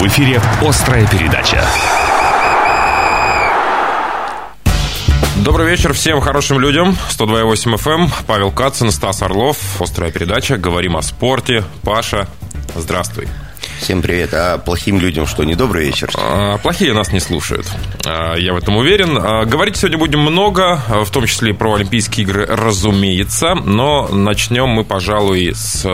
В эфире «Острая передача». Добрый вечер всем хорошим людям. 102.8 FM. Эм. Павел Кацин, Стас Орлов. Острая передача. Говорим о спорте. Паша, здравствуй. Всем привет. А плохим людям что, не добрый вечер? А, плохие нас не слушают. А, я в этом уверен. А, говорить сегодня будем много, в том числе и про Олимпийские игры, разумеется. Но начнем мы, пожалуй, с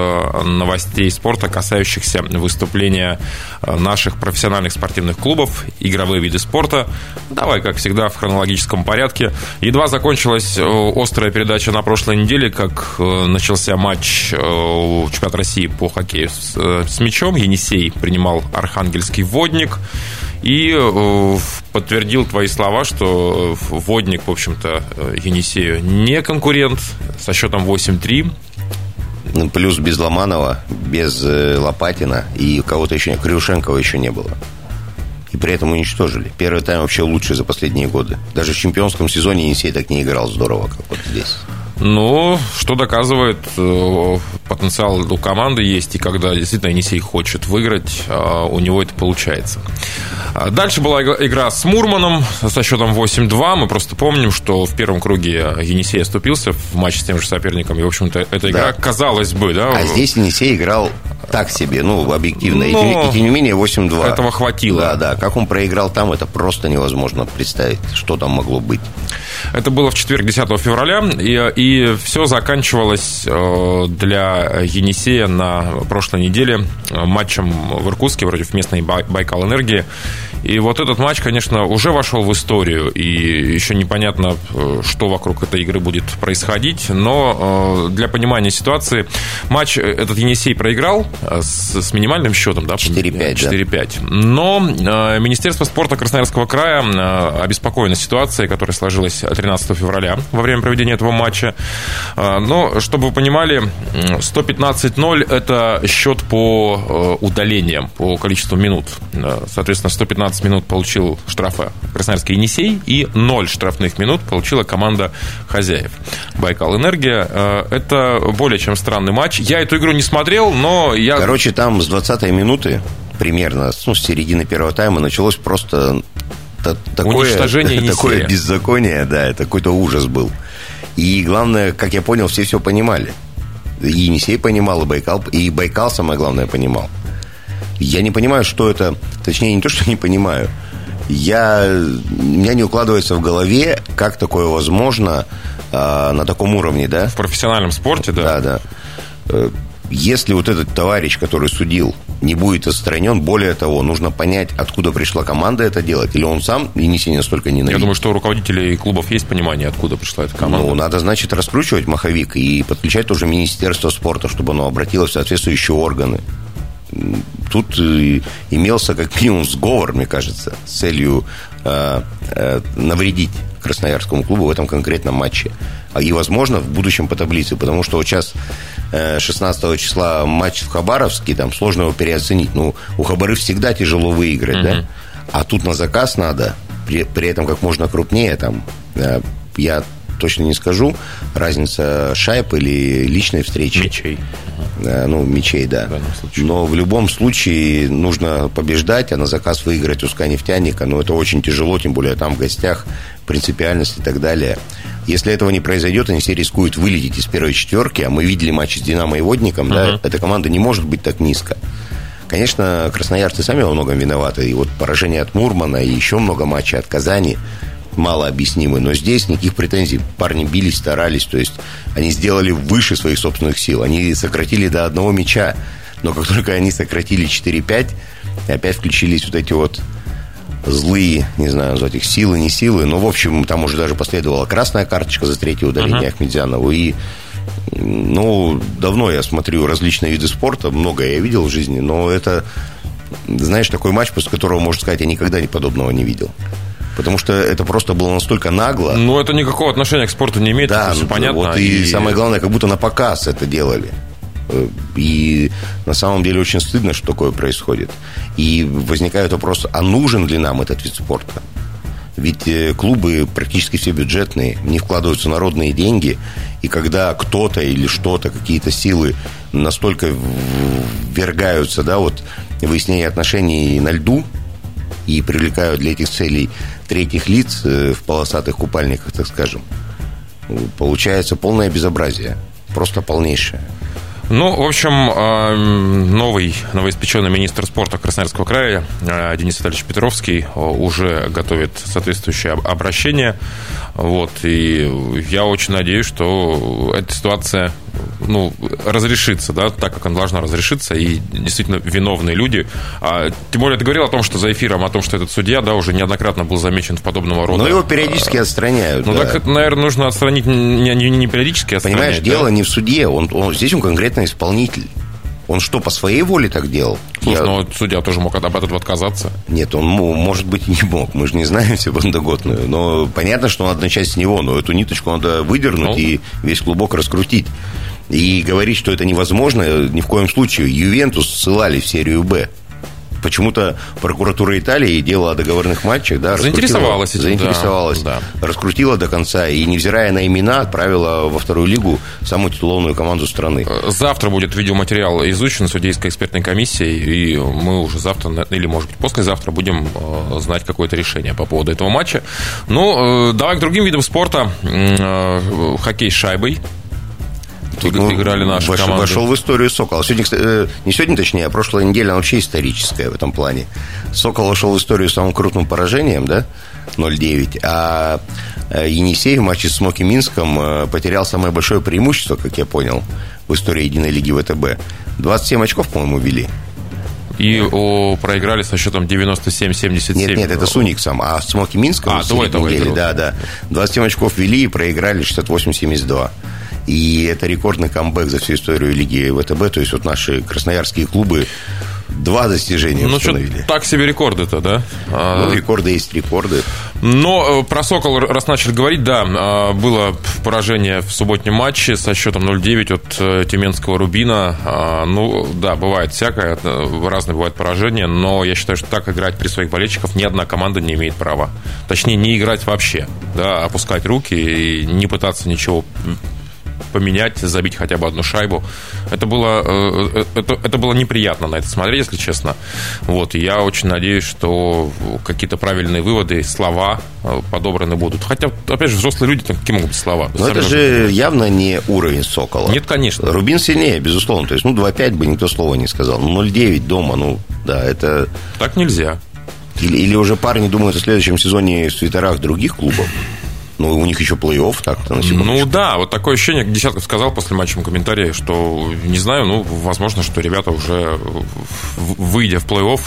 новостей спорта, касающихся выступления наших профессиональных спортивных клубов, игровые виды спорта. Давай, как всегда, в хронологическом порядке. Едва закончилась острая передача на прошлой неделе, как начался матч чемпионата России по хоккею с, с мячом. Енисей гостей принимал архангельский водник и э, подтвердил твои слова, что водник, в общем-то, э, Енисею не конкурент со счетом 8-3. Ну, плюс без Ломанова, без э, Лопатина и кого-то еще Крюшенкова еще не было. И при этом уничтожили. Первый тайм вообще лучший за последние годы. Даже в чемпионском сезоне Енисей так не играл здорово, как вот здесь. Ну, что доказывает, э, потенциал у команды есть, и когда действительно Енисей хочет выиграть, э, у него это получается. А дальше была игра с Мурманом со счетом 8-2. Мы просто помним, что в первом круге Енисей оступился в матче с тем же соперником. И, в общем-то, эта игра, да. казалось бы, да. А здесь Енисей играл так себе, ну, объективно. Но... И, тем, и тем не менее 8-2. Этого хватило. Да, да. Как он проиграл там, это просто невозможно представить, что там могло быть. Это было в четверг, 10 февраля, и, и все заканчивалось э, для Енисея на прошлой неделе матчем в Иркутске против местной Байкал Энергии. И вот этот матч, конечно, уже вошел в историю, и еще непонятно, э, что вокруг этой игры будет происходить, но э, для понимания ситуации матч этот Енисей проиграл с, с минимальным счетом, да? 4-5. 4-5. Да. Но Министерство спорта Красноярского края обеспокоено ситуацией, которая сложилась 13 февраля во время проведения этого матча. А, но, чтобы вы понимали, 115-0 – это счет по э, удалениям, по количеству минут. Соответственно, 115 минут получил штрафа Красноярский Енисей, и 0 штрафных минут получила команда хозяев. Байкал Энергия. Э, это более чем странный матч. Я эту игру не смотрел, но я... Короче, там с 20-й минуты примерно, ну, с середины первого тайма началось просто такое, уничтожение такое беззаконие, да, это какой-то ужас был. И главное, как я понял, все все понимали. И Енисей понимал, и Байкал, и Байкал, самое главное, понимал. Я не понимаю, что это, точнее, не то, что не понимаю. Я, у меня не укладывается в голове, как такое возможно а, на таком уровне, да? В профессиональном спорте, да? Да, да. Если вот этот товарищ, который судил, не будет отстранен, более того, нужно понять, откуда пришла команда это делать, или он сам и не сильно столько ненавидит. Я думаю, что у руководителей клубов есть понимание, откуда пришла эта команда. Ну, надо, значит, раскручивать маховик и подключать тоже Министерство спорта, чтобы оно обратилось в соответствующие органы. Тут э, имелся как минимум сговор, мне кажется, с целью э, э, навредить Красноярскому клубу в этом конкретном матче. А и, возможно, в будущем по таблице, потому что вот сейчас 16 э, числа матч в Хабаровске, там сложно его переоценить. Ну, у Хабары всегда тяжело выиграть, mm-hmm. да? А тут на заказ надо, при, при этом как можно крупнее, там, э, я точно не скажу, разница шайб или личной встречи. Мечей. Э, ну, мечей, да. Но в любом случае нужно побеждать, а на заказ выиграть у СКА нефтяника, ну, это очень тяжело, тем более там в гостях, принципиальность и так далее. Если этого не произойдет, они все рискуют вылететь из первой четверки, а мы видели матч с «Динамо» и «Водником», uh-huh. да, эта команда не может быть так низко. Конечно, красноярцы сами во многом виноваты. И вот поражение от Мурмана, и еще много матчей от Казани мало объяснимы. Но здесь никаких претензий. Парни бились, старались. То есть они сделали выше своих собственных сил. Они сократили до одного мяча. Но как только они сократили 4-5, опять включились вот эти вот злые, не знаю, назвать их силы, не силы, но, в общем, там уже даже последовала красная карточка за третье удаление uh-huh. Ахмедзянову, и ну, давно я смотрю различные виды спорта, многое я видел в жизни, но это, знаешь, такой матч, после которого, можно сказать, я никогда ни подобного не видел. Потому что это просто было настолько нагло. Ну, это никакого отношения к спорту не имеет, да, это все понятно. Вот, и, и самое главное, как будто на показ это делали. И на самом деле очень стыдно, что такое происходит. И возникает вопрос, а нужен ли нам этот вид спорта? Ведь э, клубы практически все бюджетные, в них вкладываются народные деньги, и когда кто-то или что-то, какие-то силы настолько ввергаются, да, вот выяснение отношений на льду и привлекают для этих целей третьих лиц э, в полосатых купальниках, так скажем, получается полное безобразие, просто полнейшее. Ну, в общем, а, новый новоиспеченный министр спорта Красноярского края а, Денис Витальевич Петровский уже готовит соответствующее обращение. Вот, и я очень надеюсь, что эта ситуация ну, разрешится, да, так, как она должна разрешиться, и действительно виновные люди. А, тем более, ты говорил о том, что за эфиром, о том, что этот судья, да, уже неоднократно был замечен в подобного рода. Но его периодически отстраняют. Ну, да. так, наверное, нужно отстранить не, не, не периодически отстранять. Понимаешь, да? дело не в суде, он, он, здесь он конкретно исполнитель. Он что, по своей воле так делал? Слушай, Я... ну судья тоже мог от этого отказаться. Нет, он, может быть, не мог. Мы же не знаем всю подноготную. Но понятно, что надо начать с него. Но эту ниточку надо выдернуть ну... и весь клубок раскрутить. И говорить, что это невозможно, ни в коем случае. Ювентус ссылали в серию «Б». Почему-то прокуратура Италии дело о договорных матчах, да, заинтересовалась, этим, заинтересовалась, да, да. раскрутила до конца и, невзирая на имена, отправила во вторую лигу самую титулованную команду страны. Завтра будет видеоматериал изучен судейской экспертной комиссией, и мы уже завтра, или, может быть, послезавтра будем э, знать какое-то решение по поводу этого матча. Ну, э, давай к другим видам спорта. Э, хоккей с шайбой. Тут ну, играли наши вошел, команды. Вошел в историю Сокола. Сегодня, э, не сегодня, точнее, а прошлая неделя, она вообще историческая в этом плане. Сокол вошел в историю самым крупным поражением, да, 0-9, а э, Енисей в матче с Смоки Минском э, потерял самое большое преимущество, как я понял, в истории единой лиги ВТБ. 27 очков, по-моему, вели. И о, проиграли со счетом 97-77. Нет, нет, это с Униксом. А с Смоки Минском а, до этого недели, да, да. 27 очков вели и проиграли 68-72. И это рекордный камбэк за всю историю Лиги ВТБ. То есть вот наши красноярские клубы два достижения ну, установили. Так себе рекорды-то, да? Ну, рекорды есть рекорды. Но э, про «Сокол», раз начали говорить, да, а, было поражение в субботнем матче со счетом 0-9 от э, Тюменского «Рубина». А, ну, да, бывает всякое, э, разные бывают поражения, но я считаю, что так играть при своих болельщиках ни одна команда не имеет права. Точнее, не играть вообще, да, опускать руки и не пытаться ничего поменять, забить хотя бы одну шайбу. Это было, э, э, это, это было неприятно на это смотреть, если честно. Вот, и я очень надеюсь, что какие-то правильные выводы, слова э, подобраны будут. Хотя, опять же, взрослые люди, там, какие могут быть слова? Но это же явно не уровень Сокола. Нет, конечно. Рубин сильнее, безусловно. То есть, ну, 2-5 бы никто слова не сказал. Ну, 0-9 дома, ну, да, это... Так нельзя. Или, или уже парни думают о следующем сезоне в свитерах других клубов? Ну, у них еще плей-офф так-то, на Ну, да, вот такое ощущение, Десятков сказал после матча комментарии, что, не знаю, ну, возможно, что ребята уже, выйдя в плей-офф,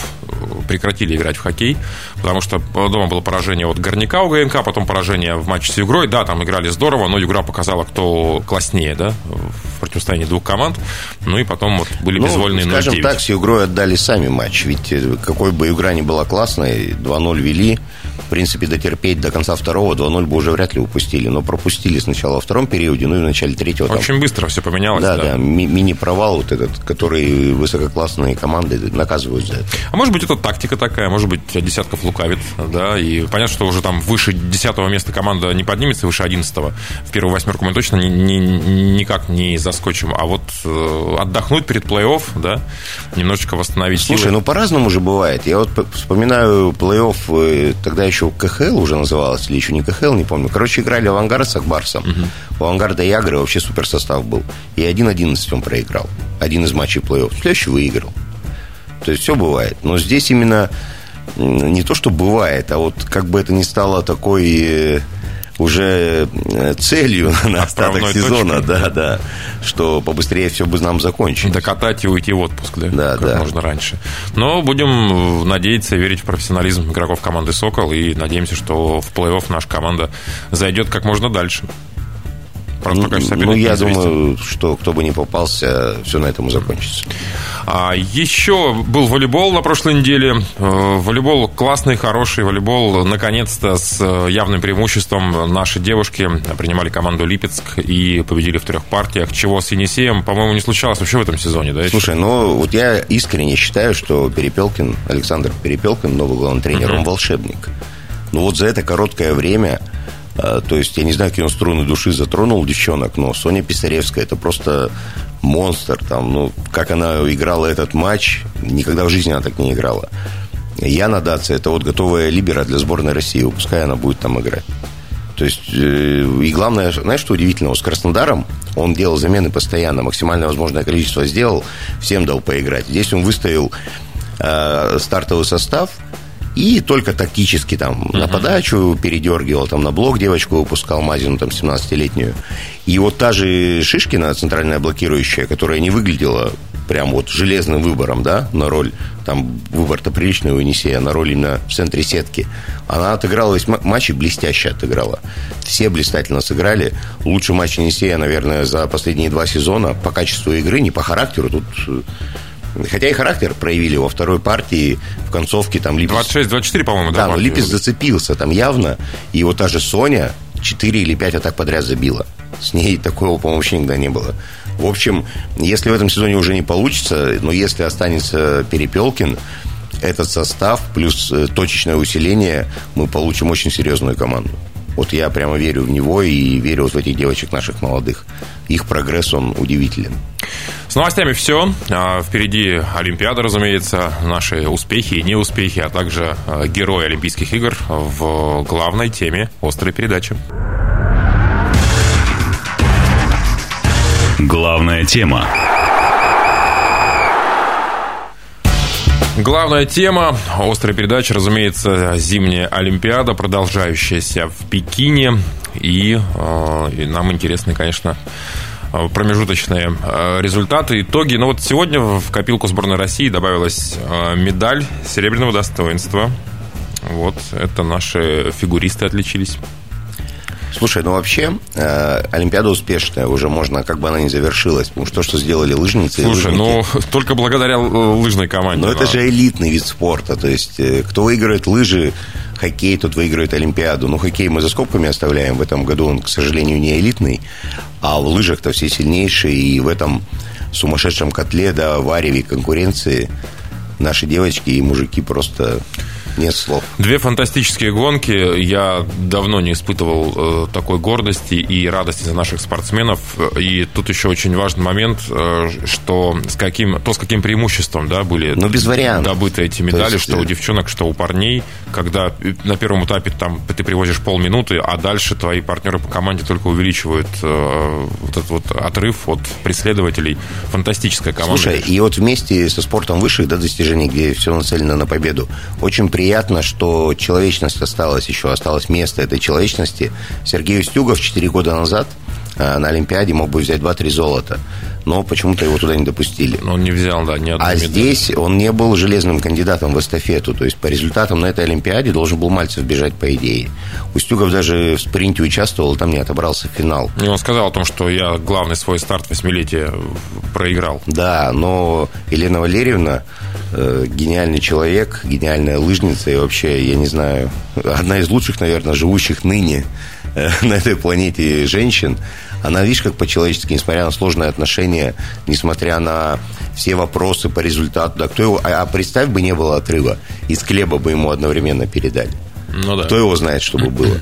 прекратили играть в хоккей, потому что дома было поражение от Горняка у ГНК, потом поражение в матче с Югрой. Да, там играли здорово, но Югра показала, кто класснее, да, в противостоянии двух команд. Ну и потом вот были ну, безвольные скажем так, с Югрой отдали сами матч. Ведь э, какой бы Югра ни была классной, 2-0 вели, в принципе, дотерпеть до конца второго 2-0 бы уже вряд ли упустили. Но пропустили сначала во втором периоде, ну и в начале третьего. Очень там... быстро все поменялось. Да, да, да. Ми- мини-провал вот этот, который высококлассные команды наказывают за это. А может быть, это тактика такая, может быть, десятков лукавит, да, и понятно, что уже там выше десятого места команда не поднимется, выше одиннадцатого. В первую восьмерку мы точно ни, ни, никак не заскочим. А вот э, отдохнуть перед плей-офф, да, немножечко восстановить Слушай, силы. ну по-разному же бывает. Я вот вспоминаю плей-офф, э, тогда еще КХЛ уже называлось, или еще не КХЛ, не помню. Короче, играли «Авангард» с Акбарсом. Угу. У «Авангарда» и Агры вообще супер состав был. И 1-11 он проиграл. Один из матчей плей-офф. Следующий выиграл. То есть все бывает. Но здесь именно не то, что бывает, а вот как бы это ни стало такой э, уже э, целью на остаток сезона, точкой. да, да, что побыстрее все бы нам закончить. Докатать и уйти в отпуск, да, да как да. можно раньше. Но будем надеяться и верить в профессионализм игроков команды «Сокол» и надеемся, что в плей-офф наша команда зайдет как можно дальше. Просто пока что Ну, я думаю, что кто бы не попался, все на этом закончится. А, еще был волейбол на прошлой неделе. Э, волейбол классный, хороший волейбол. Наконец-то с э, явным преимуществом наши девушки принимали команду Липецк и победили в трех партиях, чего с Енисеем, по-моему, не случалось вообще в этом сезоне, да? Слушай, ну вот я искренне считаю, что Перепелкин, Александр Перепелкин, новый главный тренер, uh-huh. он волшебник. Но вот за это короткое время то есть я не знаю, какие он струны души затронул девчонок, но Соня Писаревская это просто монстр. Там, ну, как она играла этот матч, никогда в жизни она так не играла. Яна Даци это вот готовая либера для сборной России. Пускай она будет там играть. То есть, э, и главное, знаешь, что удивительно, с Краснодаром он делал замены постоянно, максимальное возможное количество сделал, всем дал поиграть. Здесь он выставил э, стартовый состав – и только тактически там uh-huh. на подачу передергивал, там на блок девочку выпускал Мазину, там 17-летнюю. И вот та же Шишкина, центральная блокирующая, которая не выглядела прям вот железным выбором, да, на роль, там выбор-то приличный у Енисея, на роль именно в центре сетки. Она отыграла весь матч и блестяще отыграла. Все блистательно сыграли. Лучший матч Енисея, наверное, за последние два сезона по качеству игры, не по характеру. Тут э, Хотя и характер проявили во второй партии, в концовке там Липец... 26-24, по-моему, да? Да, но Липец зацепился там явно. И вот та же Соня 4 или 5 атак подряд забила. С ней такого, по-моему, вообще никогда не было. В общем, если в этом сезоне уже не получится, но если останется Перепелкин, этот состав плюс э, точечное усиление, мы получим очень серьезную команду. Вот я прямо верю в него и верю вот в этих девочек наших молодых. Их прогресс, он удивителен. С новостями все. А, впереди Олимпиада, разумеется, наши успехи и неуспехи, а также а, герои Олимпийских игр в главной теме острой передачи. Главная тема. Главная тема острой передачи, разумеется, зимняя Олимпиада, продолжающаяся в Пекине. И, э, и нам интересны, конечно, Э, промежуточные э, результаты, итоги. Но вот сегодня в копилку сборной России добавилась медаль серебряного достоинства. Вот это наши фигуристы отличились. Слушай, ну вообще э, Олимпиада успешная, уже можно, как бы она не завершилась, потому что то, что сделали лыжницы... Слушай, ну только благодаря лыжной команде. Но да. это же элитный вид спорта, то есть э, кто выиграет лыжи, хоккей, тот выиграет Олимпиаду. Ну, хоккей мы за скобками оставляем, в этом году он, к сожалению, не элитный, а в лыжах-то все сильнейшие, и в этом сумасшедшем котле, да, вареве конкуренции наши девочки и мужики просто нет слов. Две фантастические гонки. Я давно не испытывал э, такой гордости и радости за наших спортсменов. И тут еще очень важный момент, э, что с каким, то, с каким преимуществом да, были Но ну, без вариантов. добыты эти медали, есть... что у девчонок, что у парней, когда на первом этапе там, ты привозишь полминуты, а дальше твои партнеры по команде только увеличивают э, вот этот вот отрыв от преследователей. Фантастическая команда. Слушай, и вот вместе со спортом высших да, достижений, где все нацелено на победу, очень приятно приятно, что человечность осталась еще, осталось место этой человечности. Сергей Устюгов 4 года назад на Олимпиаде мог бы взять 2-3 золота. Но почему-то его туда не допустили. Он не взял, да, ни А медали. здесь он не был железным кандидатом в эстафету. То есть по результатам на этой Олимпиаде должен был Мальцев бежать по идее. Устюгов даже в спринте участвовал, там не отобрался в финал. И он сказал о том, что я главный свой старт восьмилетия проиграл. Да, но Елена Валерьевна Э, гениальный человек, гениальная лыжница и вообще, я не знаю, одна из лучших, наверное, живущих ныне э, на этой планете женщин. Она, видишь, как по-человечески, несмотря на сложные отношения, несмотря на все вопросы по результату, да, кто его, а, а представь бы не было отрыва, из хлеба бы ему одновременно передали. Ну, да. Кто его знает, что бы было.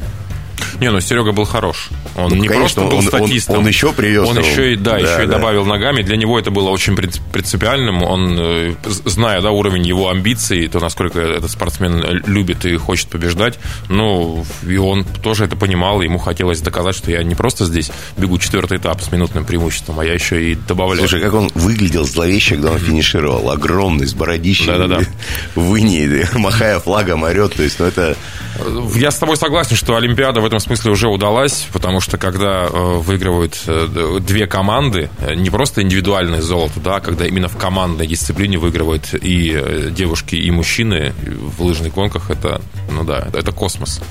Не, ну Серега был хорош. Он ну, не конечно, просто был он, статистом. Он, он еще привез. Он еще и, да, да еще да. и добавил ногами. Для него это было очень принципиальным. Он, э, зная да, уровень его амбиций, то, насколько этот спортсмен любит и хочет побеждать, ну, и он тоже это понимал. Ему хотелось доказать, что я не просто здесь бегу четвертый этап с минутным преимуществом, а я еще и добавляю. Слушай, как он выглядел зловеще, когда он финишировал. Огромный, с бородищей. Да-да-да. В Инии, махая флагом, орет. То есть, ну, это... Я с тобой согласен, что Олимпиада в этом смысле уже удалась, потому что когда э, выигрывают э, две команды, э, не просто индивидуальное золото, да, когда именно в командной дисциплине выигрывают и девушки, и мужчины в лыжных гонках, это, ну да, это космос.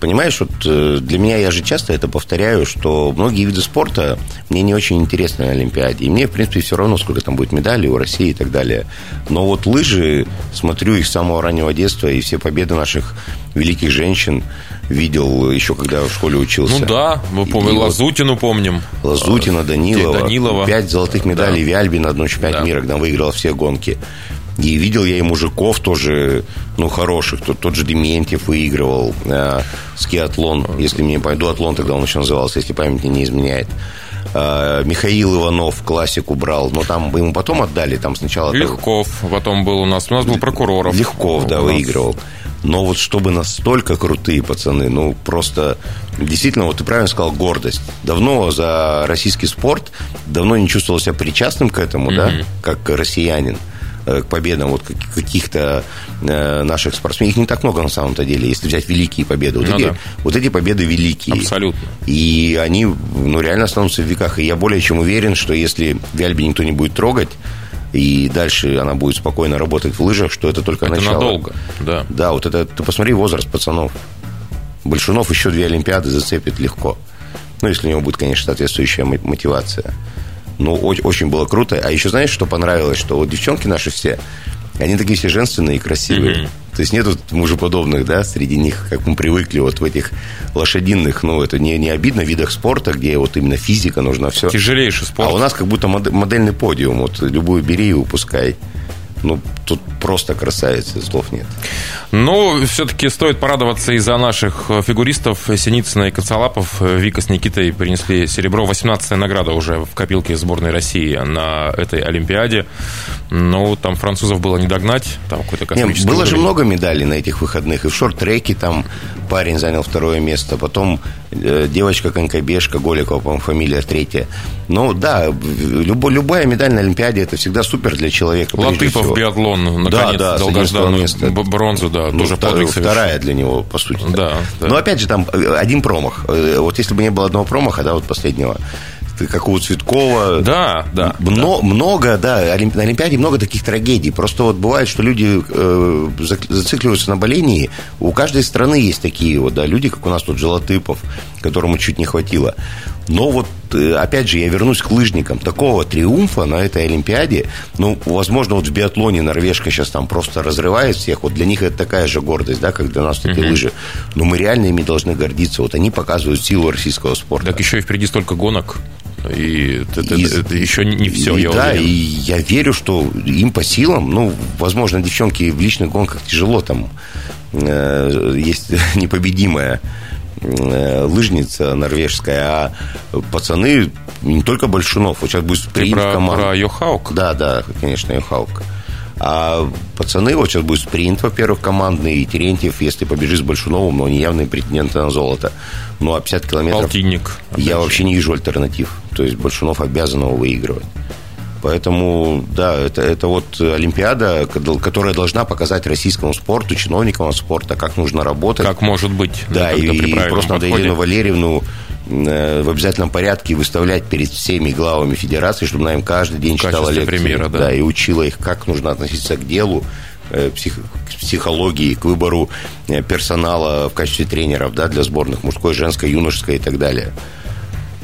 Понимаешь, вот для меня, я же часто это повторяю, что многие виды спорта мне не очень интересны на Олимпиаде. И мне, в принципе, все равно, сколько там будет медалей у России и так далее. Но вот лыжи, смотрю их с самого раннего детства, и все победы наших великих женщин, видел еще когда в школе учился. Ну да, мы помним, Лазутину помним. Лазутина, Данилова. Данилова. Пять золотых медалей да. Виальбина, одну чемпионат да. мира, когда выиграла все гонки. И видел я и мужиков тоже, ну, хороших. Тот, тот же Дементьев выигрывал э, скиатлон, если мне память, дуатлон тогда он еще назывался, если память мне не изменяет. Э, Михаил Иванов классику брал, но там ему потом отдали, там сначала... Легков потом был у нас, у нас был Прокуроров. Легков, да, выигрывал. Но вот чтобы настолько крутые пацаны, ну просто действительно, вот ты правильно сказал, гордость. Давно за российский спорт, давно не чувствовал себя причастным к этому, mm-hmm. да, как россиянин к победам вот каких-то э, наших спортсменов. Их не так много на самом-то деле, если взять великие победы. Вот, ну, эти, да. вот эти победы великие. Абсолютно. И они ну, реально останутся в веках. И я более чем уверен, что если Вяльби никто не будет трогать, и дальше она будет спокойно работать в лыжах, что это только это начало. надолго, да. Да, вот это, ты посмотри возраст пацанов. Большунов еще две Олимпиады зацепит легко. Ну, если у него будет, конечно, соответствующая мотивация. Ну, очень было круто. А еще знаешь, что понравилось? Что вот девчонки наши все, они такие все женственные и красивые. Mm-hmm. То есть нету мужеподобных, да, среди них, как мы привыкли, вот в этих лошадиных, ну, это не, не обидно, видах спорта, где вот именно физика нужна, все. Тяжелейший спорт. А у нас как будто модельный подиум, вот любую бери и выпускай. Ну, тут просто красавицы, слов нет. Ну, все-таки стоит порадоваться и за наших фигуристов Синицына и Коцалапов. Вика с Никитой принесли серебро. 18-я награда уже в копилке сборной России на этой Олимпиаде. Ну, там французов было не догнать. Там какой-то космический Нет, Было уровень. же много медалей на этих выходных. И в шорт-треке там парень занял второе место. Потом э, девочка-конькобежка, Голикова, по-моему, фамилия третья. Ну, да, любо, любая медаль на Олимпиаде это всегда супер для человека. Латыпов биатлон, наконец, да, да, долгожданную место. бронзу, да, ну, тоже втор, Вторая для него, по сути. Да, да. Но опять же, там э, один промах. Э, вот если бы не было одного промаха, да, вот последнего, как у Цветкова. Да, да. Мно, да. Много, да, на Олимпиаде много таких трагедий. Просто вот бывает, что люди э, зацикливаются на болении. У каждой страны есть такие вот, да, люди, как у нас тут Желотыпов, которому чуть не хватило. Но вот, э, опять же, я вернусь к лыжникам. Такого триумфа на этой Олимпиаде, ну, возможно, вот в биатлоне Норвежка сейчас там просто разрывает всех. Вот для них это такая же гордость, да, как для нас такие uh-huh. лыжи. Но мы реально ими должны гордиться. Вот они показывают силу российского спорта. Так еще и впереди столько гонок. И это, и, это еще не все, и, я да, уверен. и я верю, что им по силам, ну, возможно, девчонки в личных гонках тяжело, там э, есть непобедимая э, лыжница норвежская, а пацаны не только Большунов, вот сейчас будет спринт Ты про, команд. про Йохаук? Да, да, конечно, Йохаук. А пацаны, вот сейчас будет спринт, во-первых, командный, и Терентьев, если побежит с Большуновым, но не явный претендент на золото. Ну, а 50 километров... Полтинник. Я вообще не вижу альтернатив. То есть Большунов обязан его выигрывать. Поэтому, да, это, это вот Олимпиада, которая должна показать российскому спорту, чиновникам спорта, как нужно работать. Как может быть. Да, и, и просто надо Елену Валерьевну в обязательном порядке выставлять перед всеми главами федерации, чтобы она им каждый день читала лекции. примера, да. да. и учила их, как нужно относиться к делу, э, псих, к психологии, к выбору э, персонала в качестве тренеров да, для сборных мужской, женской, юношеской и так далее.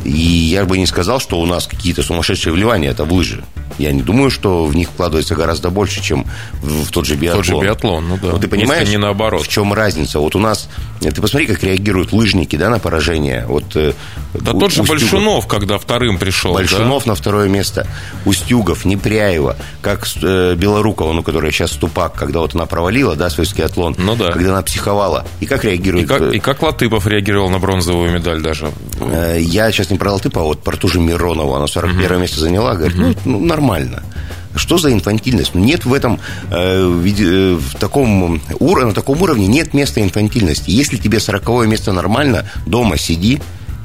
И я бы не сказал, что у нас какие-то сумасшедшие вливания это в лыжи. Я не думаю, что в них вкладывается гораздо больше, чем в, в тот же биатлон. Тот же биатлон, ну да. Вот ты понимаешь, не наоборот. в чем разница? Вот у нас, ты посмотри, как реагируют лыжники да, на поражение. Вот, э, да у, тот же Устюгов, Большунов, когда вторым пришел. Большунов да? на второе место. Устюгов, Непряева, как э, Белорукова, ну, которая сейчас ступак, когда вот она провалила, да, свой скиатлон, ну, да. когда она психовала. И как реагирует... И как, и как Латыпов реагировал на бронзовую медаль даже? Я сейчас не про Латыпова, а вот про ту же Миронову. Она 41 угу. место заняла, говорит, угу. ну, нормально. Что за инфантильность? Ну, нет в этом, э, в таком, на таком уровне нет места инфантильности. Если тебе сороковое место нормально, дома сиди,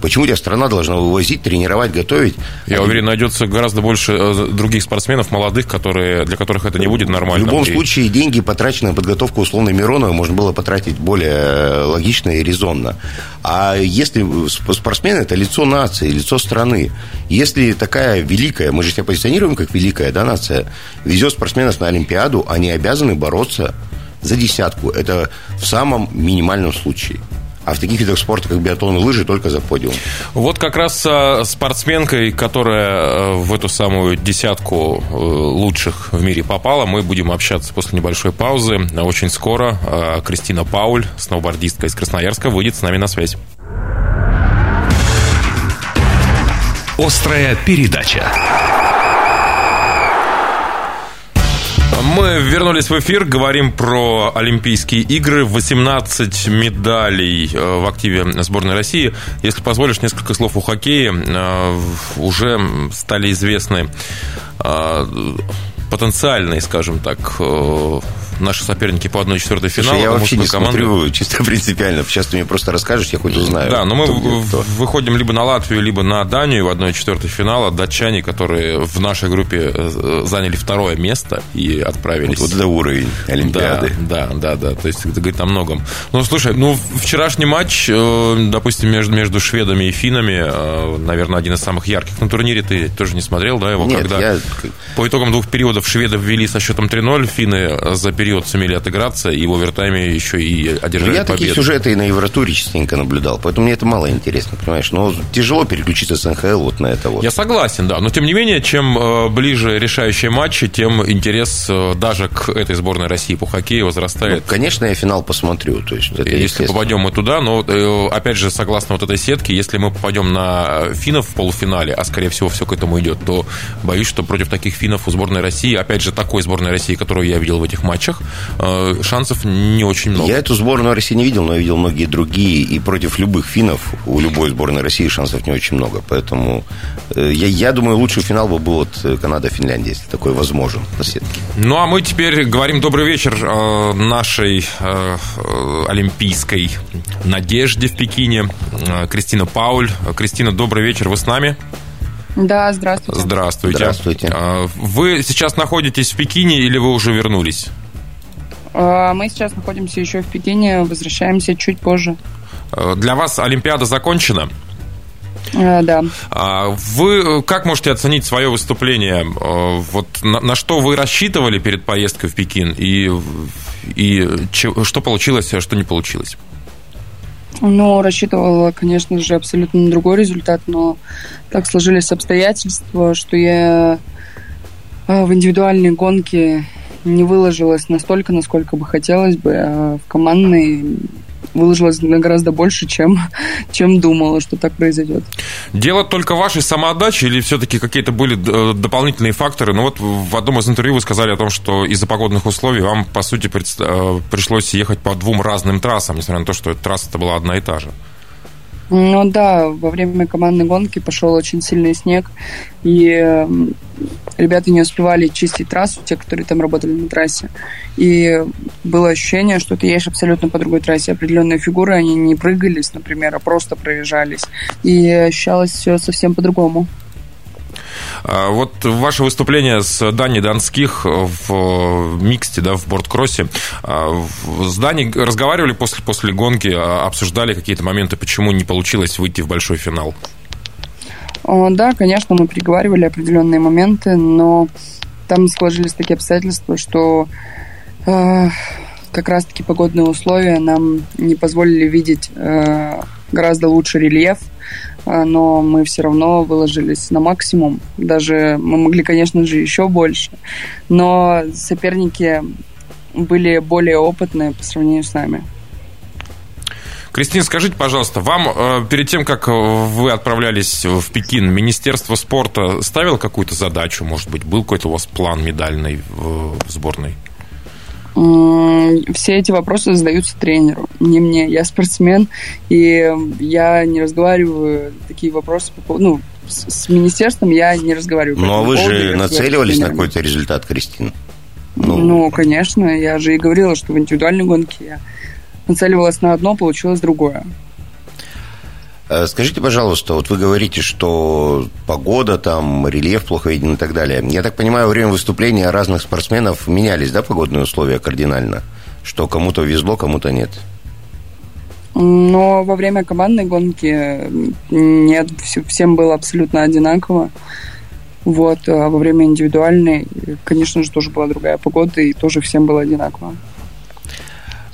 Почему тебя страна должна вывозить, тренировать, готовить? Я уверен, найдется гораздо больше э, других спортсменов, молодых, которые, для которых это не будет нормально. В любом и... случае, деньги, потраченные на подготовку условной Мироновой, можно было потратить более э, логично и резонно. А если спортсмен – это лицо нации, лицо страны. Если такая великая, мы же себя позиционируем как великая да, нация, везет спортсменов на Олимпиаду, они обязаны бороться за десятку. Это в самом минимальном случае. А в таких видах спорта, как биатлон и лыжи, только за подиум. Вот как раз с спортсменкой, которая э, в эту самую десятку э, лучших в мире попала, мы будем общаться после небольшой паузы. Очень скоро э, Кристина Пауль, сноубордистка из Красноярска, выйдет с нами на связь. Острая передача. Мы вернулись в эфир, говорим про Олимпийские игры. 18 медалей э, в активе сборной России. Если позволишь, несколько слов о хоккее. Э, уже стали известны э, потенциальные, скажем так, наши соперники по 1-4 финала. Я вообще не команды. смотрю чисто принципиально. Сейчас ты мне просто расскажешь, я хоть узнаю. Да, но мы кто. выходим либо на Латвию, либо на Данию в 1-4 финала. Датчане, которые в нашей группе э, заняли второе место и отправились. Вот, вот это уровень Олимпиады. Да, да, да, да. То есть это говорит о многом. Ну, слушай, ну, вчерашний матч, э, допустим, между, между шведами и финнами, э, наверное, один из самых ярких на турнире. Ты тоже не смотрел, да, его? Нет, когда я... По итогам двух периодов шведов ввели со счетом 3-0, финны за период сумели отыграться, и в овертайме еще и одержали Я победу. такие сюжеты и на Евротуре частенько наблюдал, поэтому мне это мало интересно, понимаешь? Но тяжело переключиться с НХЛ вот на это вот. Я согласен, да, но тем не менее, чем э, ближе решающие матчи, тем интерес э, даже к этой сборной России по хоккею возрастает. Ну, конечно, я финал посмотрю, то есть Если попадем мы туда, но э, опять же, согласно вот этой сетке, если мы попадем на финнов в полуфинале, а скорее всего все к этому идет, то боюсь, что против таких финнов у сборной России, опять же, такой сборной России, которую я видел в этих матчах, Э, шансов не очень много. Я эту сборную России не видел, но я видел многие другие. И против любых финнов у любой сборной России шансов не очень много. Поэтому э, я, я думаю, лучший финал бы был от э, Канада-Финляндии, если такой возможен по сетке. Ну, а мы теперь говорим добрый вечер нашей олимпийской надежде в Пекине. Кристина Пауль. Кристина, добрый вечер, вы с нами? Да, здравствуйте. Здравствуйте. Здравствуйте. Вы сейчас находитесь в Пекине или вы уже вернулись? А, мы сейчас находимся еще в Пекине, возвращаемся чуть позже. Э, для вас Олимпиада закончена? А, да. А вы как можете оценить свое выступление? Вот на, на что вы рассчитывали перед поездкой в Пекин и, и что получилось, а что не получилось? Ну, рассчитывала, конечно же, абсолютно на другой результат, но так сложились обстоятельства, что я в индивидуальной гонке не выложилась настолько, насколько бы хотелось бы, а в командной выложилась гораздо больше, чем, чем думала, что так произойдет. Дело только вашей самоотдачи или все-таки какие-то были э, дополнительные факторы? Ну вот в одном из интервью вы сказали о том, что из-за погодных условий вам, по сути, э, пришлось ехать по двум разным трассам, несмотря на то, что трасса-то была одна и та же. Ну да, во время командной гонки пошел очень сильный снег, и ребята не успевали чистить трассу, те, которые там работали на трассе. И было ощущение, что ты едешь абсолютно по другой трассе. Определенные фигуры, они не прыгались, например, а просто проезжались. И ощущалось все совсем по-другому. А, вот ваше выступление с Дани Донских в миксте, да, в бордкроссе. А, с Дани разговаривали после, после гонки, а, обсуждали какие-то моменты, почему не получилось выйти в большой финал? Да, конечно, мы переговаривали определенные моменты, но там сложились такие обстоятельства, что э, как раз-таки погодные условия нам не позволили видеть э, гораздо лучше рельеф, но мы все равно выложились на максимум. Даже мы могли, конечно же, еще больше. Но соперники были более опытные по сравнению с нами. Кристина, скажите, пожалуйста, вам э, перед тем, как вы отправлялись в Пекин, Министерство спорта ставило какую-то задачу, может быть, был какой-то у вас план медальный в сборной? Все эти вопросы задаются тренеру, не мне. Я спортсмен, и я не разговариваю такие вопросы по поводу... Ну, с, министерством я не разговариваю. Но вы же нацеливались на какой-то результат, Кристина? Ну... ну, конечно. Я же и говорила, что в индивидуальной гонке я нацеливалась на одно, получилось другое. Э, скажите, пожалуйста, вот вы говорите, что погода, там, рельеф плохо виден и так далее. Я так понимаю, во время выступления разных спортсменов менялись, да, погодные условия кардинально? Что кому-то везло, кому-то нет? Но во время командной гонки нет, всем было абсолютно одинаково. Вот, а во время индивидуальной, конечно же, тоже была другая погода, и тоже всем было одинаково.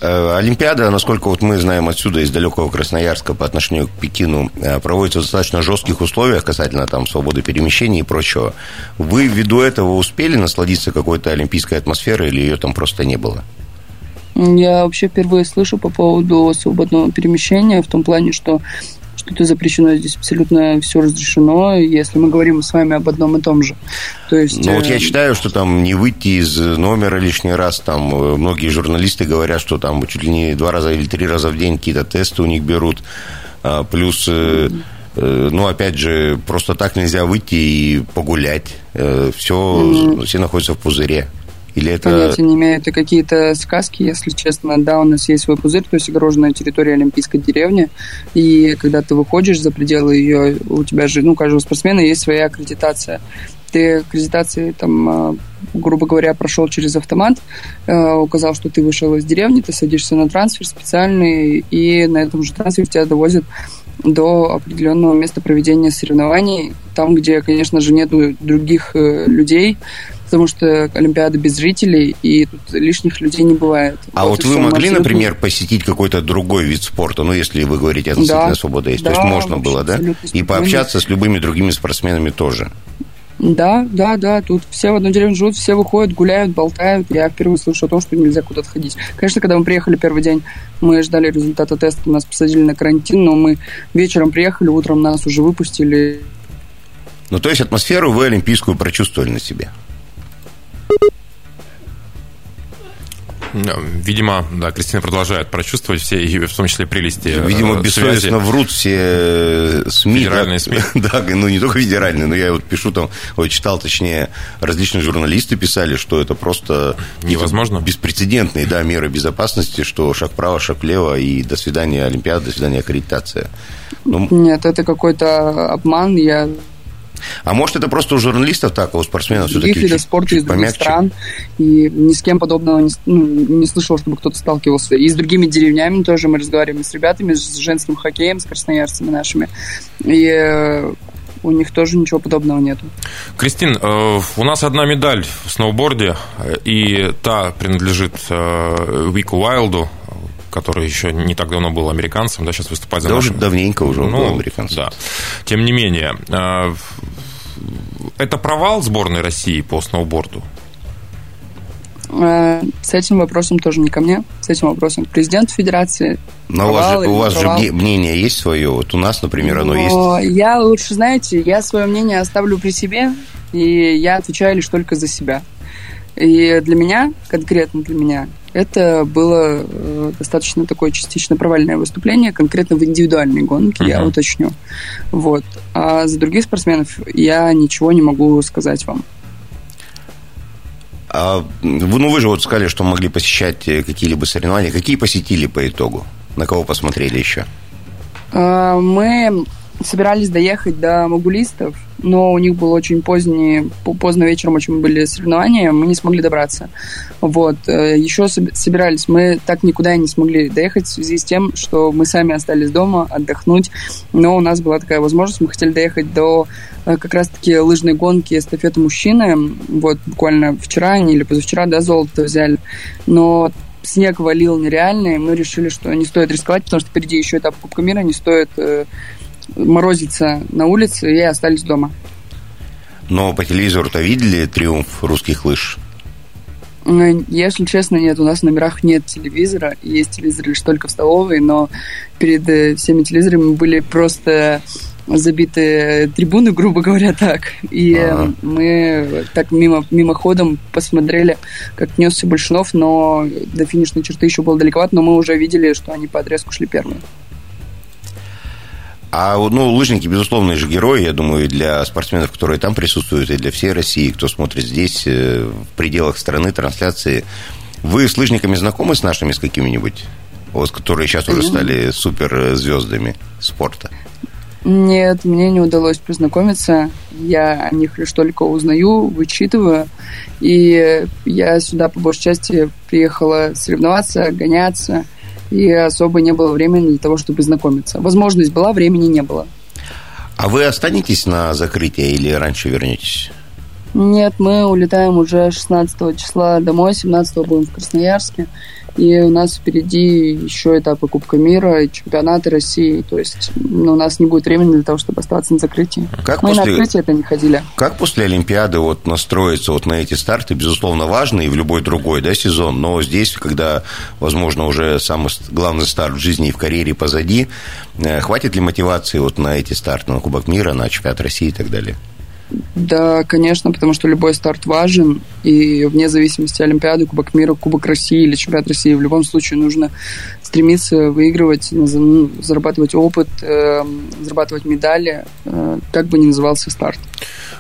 Э, Олимпиада, насколько вот мы знаем отсюда, из далекого Красноярска по отношению к Пекину, э, проводится в достаточно жестких условиях касательно там свободы перемещения и прочего. Вы ввиду этого успели насладиться какой-то олимпийской атмосферой или ее там просто не было? Я вообще впервые слышу по поводу свободного перемещения в том плане, что что-то запрещено. Здесь абсолютно все разрешено, если мы говорим с вами об одном и том же. То есть, ну, вот я э, читаю, что там не выйти из номера лишний раз, там э, многие журналисты говорят, что там чуть ли не два раза или три раза в день какие-то тесты у них берут, а, плюс... Mm-hmm ну, опять же, просто так нельзя выйти и погулять. Все, mm-hmm. все находятся в пузыре. Или это... Понятия не имею, это какие-то сказки, если честно. Да, у нас есть свой пузырь, то есть огороженная территория Олимпийской деревни, и когда ты выходишь за пределы ее, у тебя же, ну, каждого спортсмена есть своя аккредитация. Ты аккредитации, там, а, грубо говоря, прошел через автомат, а, указал, что ты вышел из деревни, ты садишься на трансфер специальный, и на этом же трансфере тебя довозят до определенного места проведения соревнований, там, где, конечно же, нет других э, людей, потому что Олимпиада без зрителей, и тут лишних людей не бывает. А вот, вот вы могли, абсолютно... например, посетить какой-то другой вид спорта, ну, если вы говорите, относительно да, свобода есть, да, то есть можно было, да? И пообщаться с любыми другими спортсменами тоже. Да, да, да, тут все в одной деревне живут, все выходят, гуляют, болтают. Я впервые слышу о том, что нельзя куда-то ходить. Конечно, когда мы приехали первый день, мы ждали результата теста, нас посадили на карантин, но мы вечером приехали, утром нас уже выпустили. Ну, то есть атмосферу вы олимпийскую прочувствовали на себе? Видимо, да, Кристина продолжает прочувствовать все, и в том числе прелести э, Видимо, бессовестно связи. врут все э, СМИ. Федеральные СМИ. Да, ну не только федеральные, но я вот пишу там, вот читал, точнее, различные журналисты писали, что это просто... Невозможно. Беспрецедентные, да, меры безопасности, что шаг вправо, шаг влево, и до свидания Олимпиада, до свидания аккредитация. Ну, Нет, это какой-то обман, я а может, это просто у журналистов так, а у спортсменов все-таки видов спорта из других стран. И ни с кем подобного не, ну, не слышал, чтобы кто-то сталкивался. И с другими деревнями тоже мы разговариваем с ребятами, с женским хоккеем, с красноярцами нашими. И э, у них тоже ничего подобного нету. Кристин, э, у нас одна медаль в сноуборде, и та принадлежит э, Вику Уайлду, который еще не так давно был американцем, да, сейчас выступает за да, нашу... уже давненько уже ну, был американцем. Да. Тем не менее, э, это провал сборной России по сноуборду? Э, с этим вопросом тоже не ко мне, с этим вопросом президент Федерации. Но у вас, же, у вас же мнение есть свое, вот у нас, например, оно Но есть. Я лучше, знаете, я свое мнение оставлю при себе, и я отвечаю лишь только за себя. И для меня, конкретно для меня, это было э, достаточно такое частично провальное выступление, конкретно в индивидуальной гонке, uh-huh. я уточню. Вот. А за других спортсменов я ничего не могу сказать вам. А, ну, вы же вот сказали, что могли посещать э, какие-либо соревнования. Какие посетили по итогу? На кого посмотрели еще? А, мы собирались доехать до Могулистов, но у них было очень поздние, поздно вечером очень были соревнования, мы не смогли добраться. Вот. Э, Еще собирались, мы так никуда и не смогли доехать в связи с тем, что мы сами остались дома отдохнуть, но у нас была такая возможность, мы хотели доехать до э, как раз-таки лыжной гонки эстафеты мужчины, вот буквально вчера они или позавчера, да, золото взяли, но снег валил нереальный, мы решили, что не стоит рисковать, потому что впереди еще этап Кубка мира, не стоит э, морозиться на улице и остались дома. Но по телевизору-то видели триумф русских лыж? Ну, если честно, нет, у нас в номерах нет телевизора, есть телевизор лишь только в столовой, но перед э, всеми телевизорами были просто забиты трибуны, грубо говоря, так. И ага. мы так мимо, мимоходом посмотрели, как несся Большунов, но до финишной черты еще было далековато, но мы уже видели, что они по отрезку шли первые. А ну, лыжники, безусловно, же герои, я думаю, для спортсменов, которые там присутствуют, и для всей России, кто смотрит здесь, э, в пределах страны, трансляции. Вы с лыжниками знакомы с нашими, с какими-нибудь? Вот, которые сейчас уже стали суперзвездами спорта? Нет, мне не удалось познакомиться. Я о них лишь только узнаю, вычитываю. И я сюда, по большей части, приехала соревноваться, гоняться – и особо не было времени для того, чтобы знакомиться. Возможность была, времени не было. А вы останетесь на закрытие или раньше вернетесь? Нет, мы улетаем уже 16 числа домой, 17 будем в Красноярске. И у нас впереди еще этапы Кубка мира, чемпионаты России. То есть ну, у нас не будет времени для того, чтобы оставаться на закрытии. Как Мы после... на открытие это не ходили. Как после Олимпиады вот настроиться вот на эти старты, безусловно, важно, и в любой другой да, сезон, но здесь, когда, возможно, уже самый главный старт в жизни и в карьере позади, э, хватит ли мотивации вот на эти старты, на Кубок мира, на чемпионат России и так далее? Да, конечно, потому что любой старт важен, и вне зависимости Олимпиады, Кубок мира, Кубок России или Чемпионат России, в любом случае нужно стремиться выигрывать, ну, зарабатывать опыт, э, зарабатывать медали, э, как бы ни назывался старт.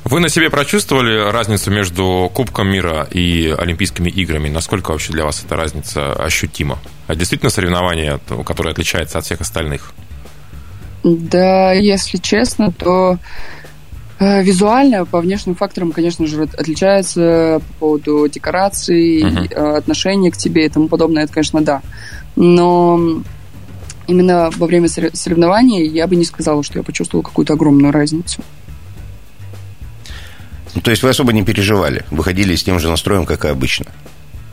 Вы на себе прочувствовали разницу между Кубком мира и Олимпийскими играми? Насколько вообще для вас эта разница ощутима? А действительно соревнование, которое отличается от всех остальных? Да, если честно, то визуально по внешним факторам, конечно же, отличается по поводу декораций, uh-huh. отношения к тебе и тому подобное. Это, конечно, да. Но именно во время соревнований я бы не сказала, что я почувствовала какую-то огромную разницу. Ну, то есть вы особо не переживали? Выходили с тем же настроем, как и обычно?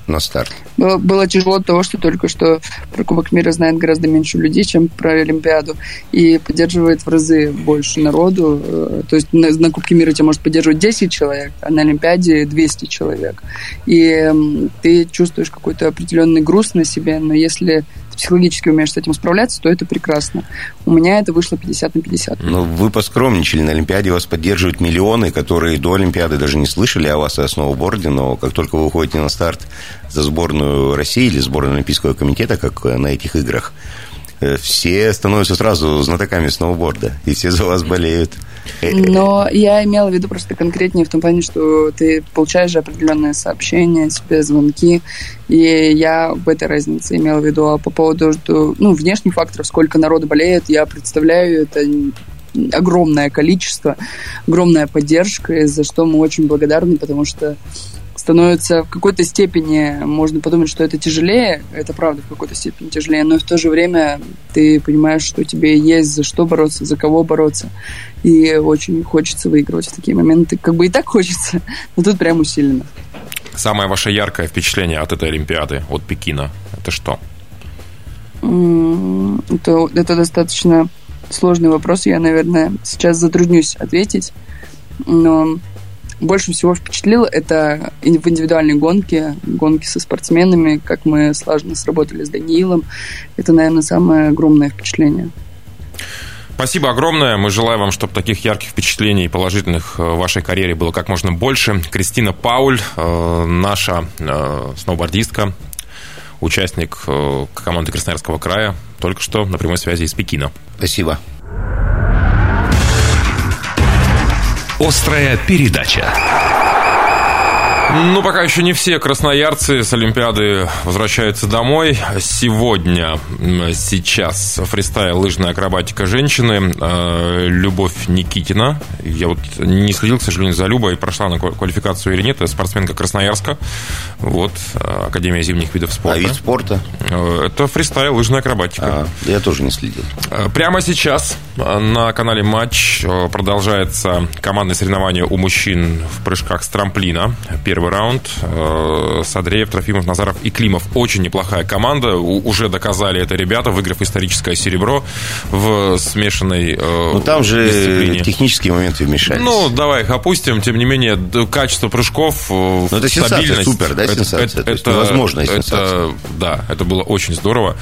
На старт? Было, было тяжело от того, что только что про Кубок мира знает гораздо меньше людей, чем про Олимпиаду. И поддерживает в разы больше народу. Э, то есть на, на Кубке мира тебя может поддерживать 10 человек, а на Олимпиаде 200 человек. И ты чувствуешь какой-то определенный груз на себе, но если психологически умеешь с этим справляться, то это прекрасно. У меня это вышло 50 на 50. Ну, вы поскромничали. На Олимпиаде вас поддерживают миллионы, которые до Олимпиады даже не слышали о вас и о сноуборде, но как только вы выходите на старт за сборную России или сборную Олимпийского комитета, как на этих играх, все становятся сразу знатоками сноуборда, и все за вас болеют. Но я имела в виду просто конкретнее в том плане, что ты получаешь же определенные сообщения, тебе звонки, и я в этой разнице имела в виду. А по поводу ну, внешних факторов, сколько народу болеет, я представляю это огромное количество, огромная поддержка, за что мы очень благодарны, потому что становится в какой-то степени, можно подумать, что это тяжелее, это правда в какой-то степени тяжелее, но в то же время ты понимаешь, что тебе есть за что бороться, за кого бороться, и очень хочется выигрывать в такие моменты, как бы и так хочется, но тут прям усиленно. Самое ваше яркое впечатление от этой Олимпиады, от Пекина, это что? Это, это достаточно сложный вопрос, я, наверное, сейчас затруднюсь ответить, но больше всего впечатлило это в индивидуальной гонке, гонки со спортсменами, как мы слаженно сработали с Даниилом. Это, наверное, самое огромное впечатление. Спасибо огромное. Мы желаем вам, чтобы таких ярких впечатлений и положительных э, в вашей карьере было как можно больше. Кристина Пауль, э, наша э, сноубордистка, участник команды Красноярского края, только что на прямой связи из Пекина. Спасибо. Острая передача. Ну, пока еще не все красноярцы с Олимпиады возвращаются домой. Сегодня, сейчас фристайл, лыжная акробатика женщины. Э, Любовь Никитина. Я вот не следил, к сожалению, за Любой, прошла на квалификацию или нет. Это спортсменка Красноярска. Вот, э, Академия зимних видов спорта. А вид спорта? Э, это фристайл, лыжная акробатика. А, я тоже не следил. Прямо сейчас на канале Матч продолжается командное соревнование у мужчин в прыжках с трамплина. Первый первый раунд. Э, Садреев, Трофимов, Назаров и Климов. Очень неплохая команда. Уже доказали это ребята, выиграв историческое серебро в смешанной э, Ну, там же дисциплине. технические моменты вмешались. Ну, давай их опустим. Тем не менее, качество прыжков, Но это сенсация, супер, да, сенсация? Это, это, это невозможная сенсация. Это, да, это было очень здорово.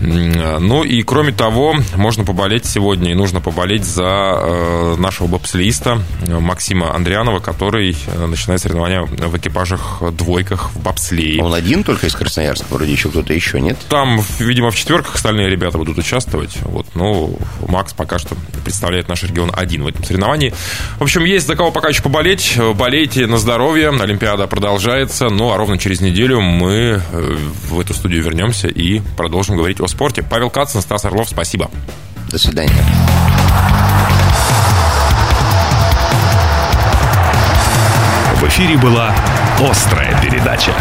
Ну, и кроме того, можно поболеть сегодня, и нужно поболеть за э, нашего бобслеиста Максима Андрианова, который начинает соревнования в экипажах двойках, в бобслее. Он один только из Красноярска? Вроде еще кто-то еще, нет? Там, видимо, в четверках остальные ребята будут участвовать. Вот, ну, Макс пока что представляет наш регион один в этом соревновании. В общем, есть за кого пока еще поболеть. Болейте на здоровье. Олимпиада продолжается. Ну, а ровно через неделю мы э, в эту студию вернемся и продолжим говорить о спорте. Павел Кацин, Стас Орлов, спасибо. До свидания. Эфире была «Острая передача».